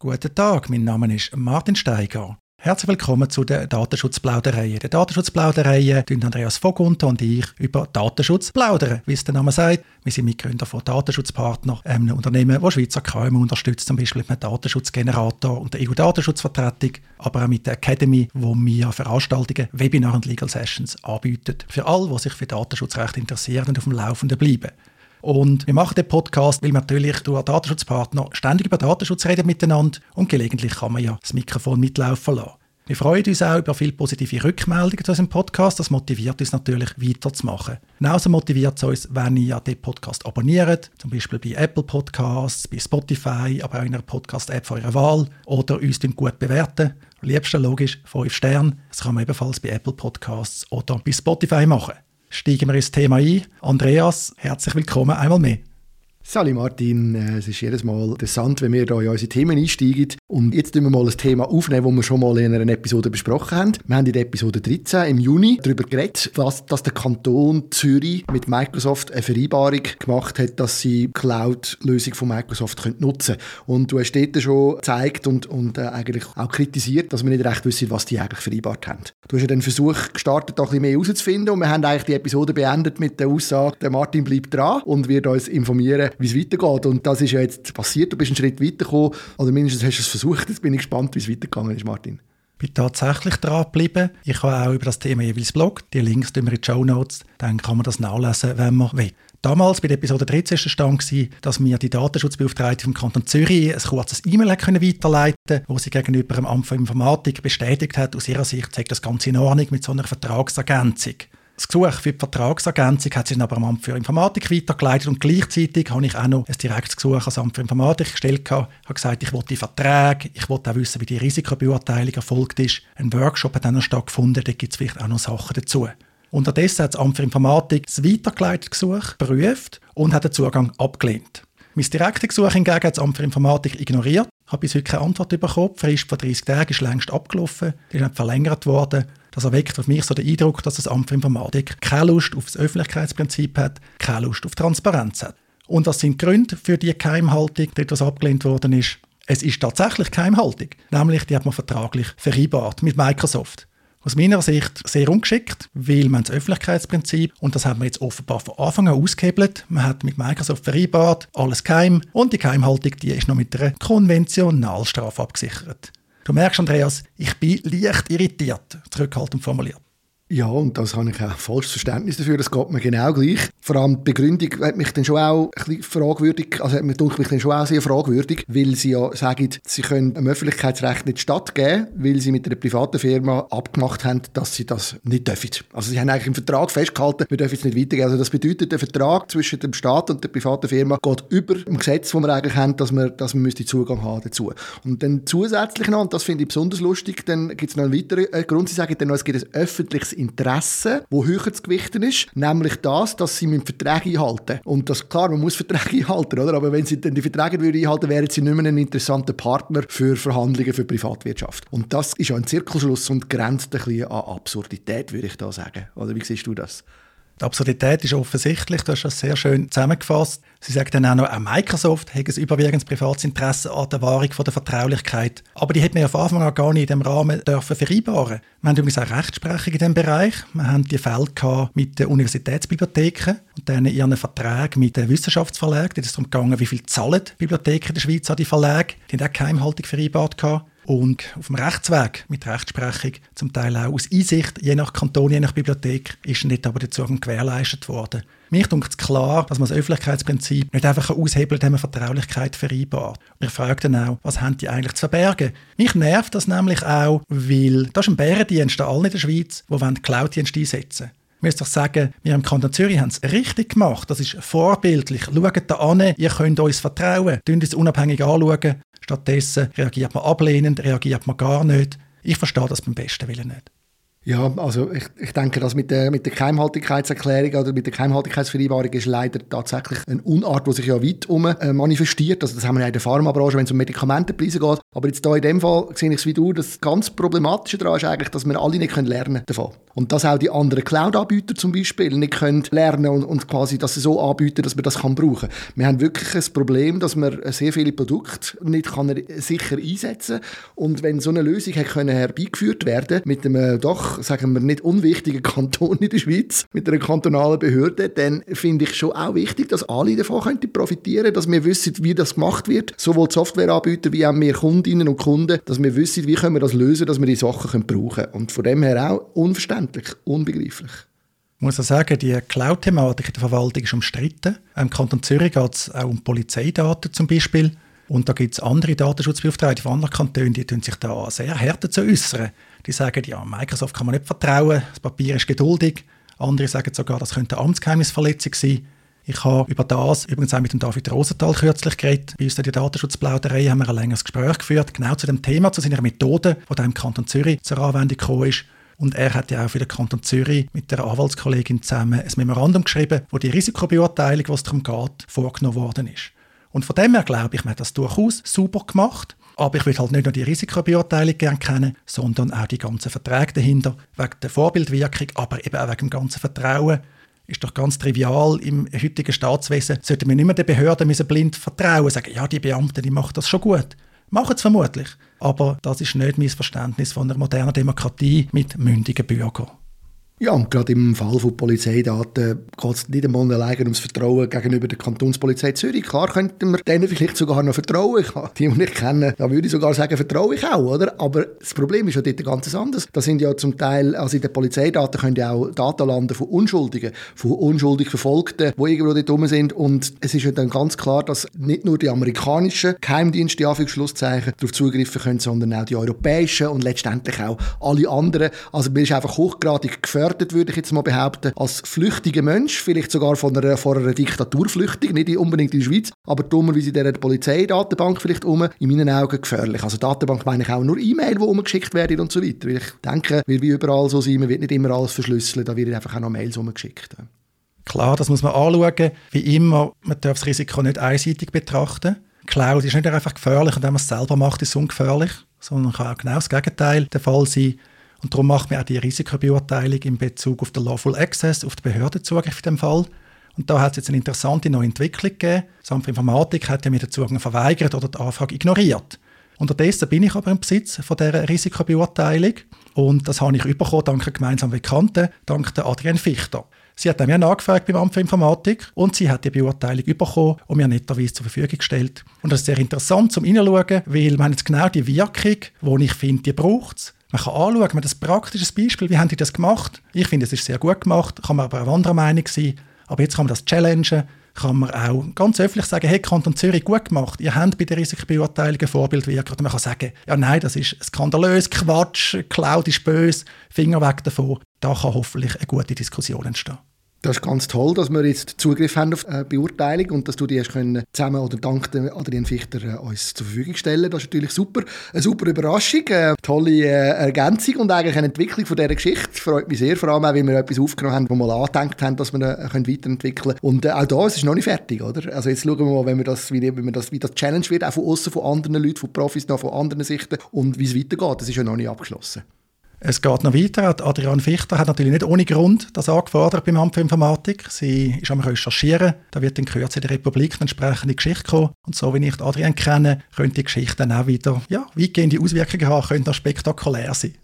Guten Tag, mein Name ist Martin Steiger. Herzlich willkommen zu der Datenschutzplauderei. Der Datenschutzplauderei tun Andreas Vogunter und ich über Datenschutz plaudern. Wie es der Name sagt, wir sind Mitgründer von Datenschutzpartner, einem Unternehmen, das Schweizer KMU unterstützt, zum Beispiel mit dem Datenschutzgenerator und der EU-Datenschutzvertretung, aber auch mit der Academy, wo wir Veranstaltungen, Webinare und Legal Sessions anbieten. Für alle, die sich für Datenschutzrecht interessieren und auf dem Laufenden bleiben. Und wir machen den Podcast, weil wir natürlich durch Datenschutzpartner ständig über Datenschutz reden miteinander und gelegentlich kann man ja das Mikrofon mitlaufen lassen. Wir freuen uns auch über viele positive Rückmeldungen zu unserem Podcast. Das motiviert uns natürlich weiterzumachen. Genauso motiviert es uns, wenn ihr den Podcast abonniert, zum Beispiel bei Apple Podcasts, bei Spotify, aber auch in einer Podcast-App eurer Wahl oder uns gut bewerten. Am liebsten logisch 5 Sterne. Das kann man ebenfalls bei Apple Podcasts oder bei Spotify machen steigen wir ins Thema ein. Andreas, herzlich willkommen einmal mehr. Sali Martin, äh, es ist jedes Mal interessant, wenn wir hier in unsere Themen einsteigen. Und jetzt tun wir mal ein Thema aufnehmen, das wir schon mal in einer Episode besprochen haben. Wir haben in der Episode 13 im Juni darüber geredet, dass, dass der Kanton Zürich mit Microsoft eine Vereinbarung gemacht hat, dass sie Cloud-Lösung von Microsoft können nutzen können. Und du hast dort schon gezeigt und, und äh, eigentlich auch kritisiert, dass wir nicht recht wissen, was die eigentlich vereinbart haben. Du hast ja den Versuch gestartet, da ein bisschen mehr herauszufinden und wir haben eigentlich die Episode beendet mit der Aussage, der Martin bleibt dran und wird uns informieren, wie es weitergeht. Und das ist ja jetzt passiert. Du bist einen Schritt weitergekommen oder mindestens hast du es versucht. Jetzt bin ich gespannt, wie es weitergegangen ist, Martin. Ich bin tatsächlich dran geblieben. Ich habe auch über das Thema jeweils Blog. Die Links tun wir in die Show Notes. Dann kann man das nachlesen, wenn man will. Damals bei der Episode 13 war stand, dass mir die Datenschutzbeauftragte vom Kanton Zürich ein kurzes E-Mail weiterleiten konnte, wo sie gegenüber dem Amt für Informatik bestätigt hat, aus ihrer Sicht sei das Ganze in Ordnung mit so einer Vertragsergänzung. Das Gesuch für die Vertragsergänzung hat sich aber am Amt für Informatik weitergeleitet und gleichzeitig habe ich auch noch ein direktes Gesuch ans Amt für Informatik gestellt. Ich habe gesagt, ich wollte die Verträge, ich wollte auch wissen, wie die Risikobeurteilung erfolgt ist. Ein Workshop hat dann noch stattgefunden, da gibt es vielleicht auch noch Sachen dazu. Unterdessen hat das Amt für Informatik das weitergeleitete Gesuch geprüft und hat den Zugang abgelehnt. Mein direktes Gesuch hingegen hat das Amt für Informatik ignoriert. Habe bis heute keine Antwort bekommen. Die Frist von 30 Tagen ist längst abgelaufen. Ist nicht verlängert worden. Das erweckt auf mich so den Eindruck, dass das Amt für Informatik keine Lust auf das Öffentlichkeitsprinzip hat, keine Lust auf Transparenz hat. Und das sind die Gründe für die Geheimhaltung, die etwas abgelehnt worden ist. Es ist tatsächlich Geheimhaltung. Nämlich, die hat man vertraglich vereinbart mit Microsoft. Aus meiner Sicht sehr ungeschickt, weil man das Öffentlichkeitsprinzip, und das hat man jetzt offenbar von Anfang an ausgehebelt, man hat mit Microsoft vereinbart, alles geheim, und die Geheimhaltung, die ist noch mit einer Konventionalstrafe abgesichert. Du merkst, Andreas, ich bin leicht irritiert, zurückhaltend formuliert. Ja, und das habe ich auch volles Verständnis dafür. Das geht mir genau gleich. Vor allem die Begründung hat mich dann schon auch ein bisschen fragwürdig, also hat mich, mich dann schon auch sehr fragwürdig, weil sie ja sagen, sie können dem Öffentlichkeitsrecht nicht stattgeben, weil sie mit einer privaten Firma abgemacht haben, dass sie das nicht dürfen. Also sie haben eigentlich im Vertrag festgehalten, wir dürfen es nicht weitergeben. Also das bedeutet, der Vertrag zwischen dem Staat und der privaten Firma geht über dem Gesetz, das wir eigentlich haben, dass man, dass müsste Zugang haben dazu. Und dann zusätzlich noch, und das finde ich besonders lustig, dann gibt es noch einen weiteren äh, Grund, sie sagen dann noch, es gibt ein öffentliches Interesse, wo höher zu gewichten ist, nämlich das, dass sie mit Verträge einhalten. Und das klar, man muss Verträge einhalten, oder? Aber wenn sie dann die Verträge würden einhalten, wären sie nicht mehr ein interessanter Partner für Verhandlungen für Privatwirtschaft. Und das ist ein Zirkelschluss und grenzt ein bisschen an Absurdität, würde ich da sagen. Oder wie siehst du das? Die Absurdität ist offensichtlich, du hast das sehr schön zusammengefasst. Sie sagt dann auch noch, auch Microsoft hätte ein überwiegendes privates Interesse an der Wahrung von der Vertraulichkeit. Aber die hätten wir ja von Anfang an gar nicht in diesem Rahmen dürfen vereinbaren. Wir haben übrigens auch Rechtsprechung in diesem Bereich. Wir haben die Fälle mit den Universitätsbibliotheken und dann ihren Verträgen mit den Wissenschaftsverlagen. Da ist es darum gegangen, wie viel zahlen die Bibliotheken der Schweiz an die Verlage. Die haben auch Geheimhaltung vereinbart. Gehabt und auf dem Rechtsweg mit Rechtsprechung, zum Teil auch aus Einsicht, je nach Kanton, je nach Bibliothek, ist nicht aber Zugang gewährleistet worden. Mir denkt es klar, dass man das Öffentlichkeitsprinzip nicht einfach aushebelt, wenn man Vertraulichkeit vereinbart. Ich frage dann auch, was haben die eigentlich zu verbergen? Mich nervt das nämlich auch, weil das ist ein Bärendienst an allen in der Schweiz, die Cloud-Dienst einsetzen muss doch sagen, wir im Kanton Zürich haben es richtig gemacht. Das ist vorbildlich. Schaut da an, ihr könnt uns vertrauen. Könnt uns unabhängig anschauen. Stattdessen reagiert man ablehnend, reagiert man gar nicht. Ich verstehe das beim besten Willen nicht. Ja, also ich, ich denke, dass mit der, mit der Geheimhaltigkeitserklärung oder mit der Geheimhaltigkeitsvereinbarung ist leider tatsächlich eine Unart, die sich ja weit um äh, manifestiert. Also das haben wir ja in der Pharmabranche, wenn es um Medikamentenpreise geht. Aber jetzt hier in dem Fall sehe ich es wie du, das ganz Problematische daran ist eigentlich, dass wir alle nicht können lernen davon. Und dass auch die anderen Cloud-Anbieter zum Beispiel nicht können lernen und, und quasi das so anbieten, dass man das kann brauchen. Wir haben wirklich ein Problem, dass man sehr viele Produkte nicht kann sicher einsetzen kann. Und wenn so eine Lösung herbeigeführt werden mit einem doch sagen wir, nicht unwichtigen Kanton in der Schweiz mit einer kantonalen Behörde, dann finde ich schon auch wichtig, dass alle davon könnten profitieren dass wir wissen, wie das gemacht wird, sowohl die Softwareanbieter wie auch wir Kundinnen und Kunden, dass wir wissen, wie können wir das lösen, dass wir die Sachen können brauchen können. Und von dem her auch unverständlich, unbegreiflich. Ich muss auch sagen, die Cloud-Thematik in der Verwaltung ist umstritten. Im Kanton Zürich geht es auch um Polizeidaten zum Beispiel. Und da gibt es andere Datenschutzbeauftragte von anderen Kantonen, die sich da sehr härter zu äußern. Die sagen, ja, Microsoft kann man nicht vertrauen, das Papier ist geduldig. Andere sagen sogar, das könnte eine Amtsgeheimnisverletzung sein. Ich habe über das übrigens auch mit dem David Rosenthal kürzlich geredet. Bei uns in der Datenschutzplauderei haben wir ein längeres Gespräch geführt, genau zu dem Thema, zu seiner Methode, die im Kanton Zürich zur Anwendung gekommen ist. Und er hat ja auch für den Kanton Zürich mit der Anwaltskollegin zusammen ein Memorandum geschrieben, wo die Risikobeurteilung, was darum geht, vorgenommen worden ist. Und von dem her glaube ich, man hat das durchaus super gemacht. Aber ich will halt nicht nur die Risikobeurteilung gerne kennen, sondern auch die ganzen Verträge dahinter, wegen der Vorbildwirkung, aber eben auch wegen dem ganzen Vertrauen. Ist doch ganz trivial, im heutigen Staatswesen sollten wir nicht mehr den Behörden blind vertrauen, sagen, ja, die Beamten, die machen das schon gut. Machen es vermutlich. Aber das ist nicht mein Verständnis von einer modernen Demokratie mit mündigen Bürgern. Ja, und gerade im Fall von Polizeidaten geht es nicht einmal alleine ums Vertrauen gegenüber der Kantonspolizei Zürich. Klar könnten wir denen vielleicht sogar noch vertrauen. Die, die ich kenne, da würde ich sogar sagen, vertraue ich auch, oder? Aber das Problem ist ja dort ganz anders. Da sind ja zum Teil, also in den Polizeidaten können ja auch Daten landen von Unschuldigen, von unschuldig Verfolgten, die irgendwo dort rum sind. Und es ist ja dann ganz klar, dass nicht nur die amerikanischen Geheimdienste, Anführungsschlusszeichen, darauf zugreifen können, sondern auch die europäischen und letztendlich auch alle anderen. Also man ist einfach hochgradig gefährdet gefährdet, würde ich jetzt mal behaupten, als flüchtiger Mensch, vielleicht sogar von einer, von einer Diktatur flüchtig, nicht unbedingt in der Schweiz, aber dummerweise in dieser Polizeidatenbank vielleicht um, in meinen Augen gefährlich. Also Datenbank meine ich auch nur E-Mail, die umgeschickt werden und so weiter. Weil ich denke, wir wie überall so sein, man wird nicht immer alles verschlüsseln, da werden einfach auch noch Mails umgeschickt. Klar, das muss man anschauen. Wie immer, man darf das Risiko nicht einseitig betrachten. Cloud ist nicht einfach gefährlich und wenn man es selber macht, ist es ungefährlich, sondern kann auch genau das Gegenteil der Fall sein. Und darum macht man auch die Risikobeurteilung in Bezug auf den Lawful Access, auf den Behördenzugriff in dem Fall. Und da hat es jetzt eine interessante neue Entwicklung gegeben. Das Amt für Informatik hat ja mir den Zugang verweigert oder die Anfrage ignoriert. Unterdessen bin ich aber im Besitz von dieser Risikobeurteilung und das habe ich bekommen dank einer gemeinsamen Bekannten, dank der Adrienne Fichter. Sie hat mir nachgefragt beim Amt für Informatik und sie hat die Beurteilung bekommen und mir netterweise zur Verfügung gestellt. Und das ist sehr interessant zum Hineinschauen, weil man jetzt genau die Wirkung, die ich finde, die braucht es. Man kann anschauen, man hat ein praktisches Beispiel, wie haben die das gemacht? Ich finde, es ist sehr gut gemacht, kann man aber auch anderer Meinung sein. Aber jetzt kann man das challengen, kann man auch ganz öffentlich sagen, hey, Kanton Zürich, gut gemacht, ihr habt bei der Risikobeurteilung ein Vorbildwirkung. Oder man kann sagen, ja nein, das ist skandalös, Quatsch, Cloud ist böse, Finger weg davon. Da kann hoffentlich eine gute Diskussion entstehen. Das ist ganz toll, dass wir jetzt Zugriff haben auf eine Beurteilung und dass du die hast zusammen oder dank Adrian Fichter äh, uns zur Verfügung stellen. Das ist natürlich super, eine super Überraschung, eine tolle äh, Ergänzung und eigentlich eine Entwicklung von dieser Geschichte. Freut mich sehr, vor allem auch, weil wir etwas aufgenommen haben, wo wir mal angedenkt haben, dass wir äh, können weiterentwickeln können. Und auch da, es ist noch nicht fertig, oder? Also jetzt schauen wir mal, wenn wir das, wie, wenn wir das, wie das Challenge wird, auch von außen, von anderen Leuten, von Profis, noch von anderen Sichten und wie es weitergeht. Das ist ja noch nicht abgeschlossen. Es geht noch weiter. Adrian Fichter hat natürlich nicht ohne Grund das angefordert beim Amt für Informatik. Sie ist am Recherchieren. Da wird in Kürze der Republik eine entsprechende Geschichte kommen. Und so wie ich Adrian kenne, könnte die Geschichte dann auch wieder ja, weitgehende Auswirkungen haben, könnte auch spektakulär sein.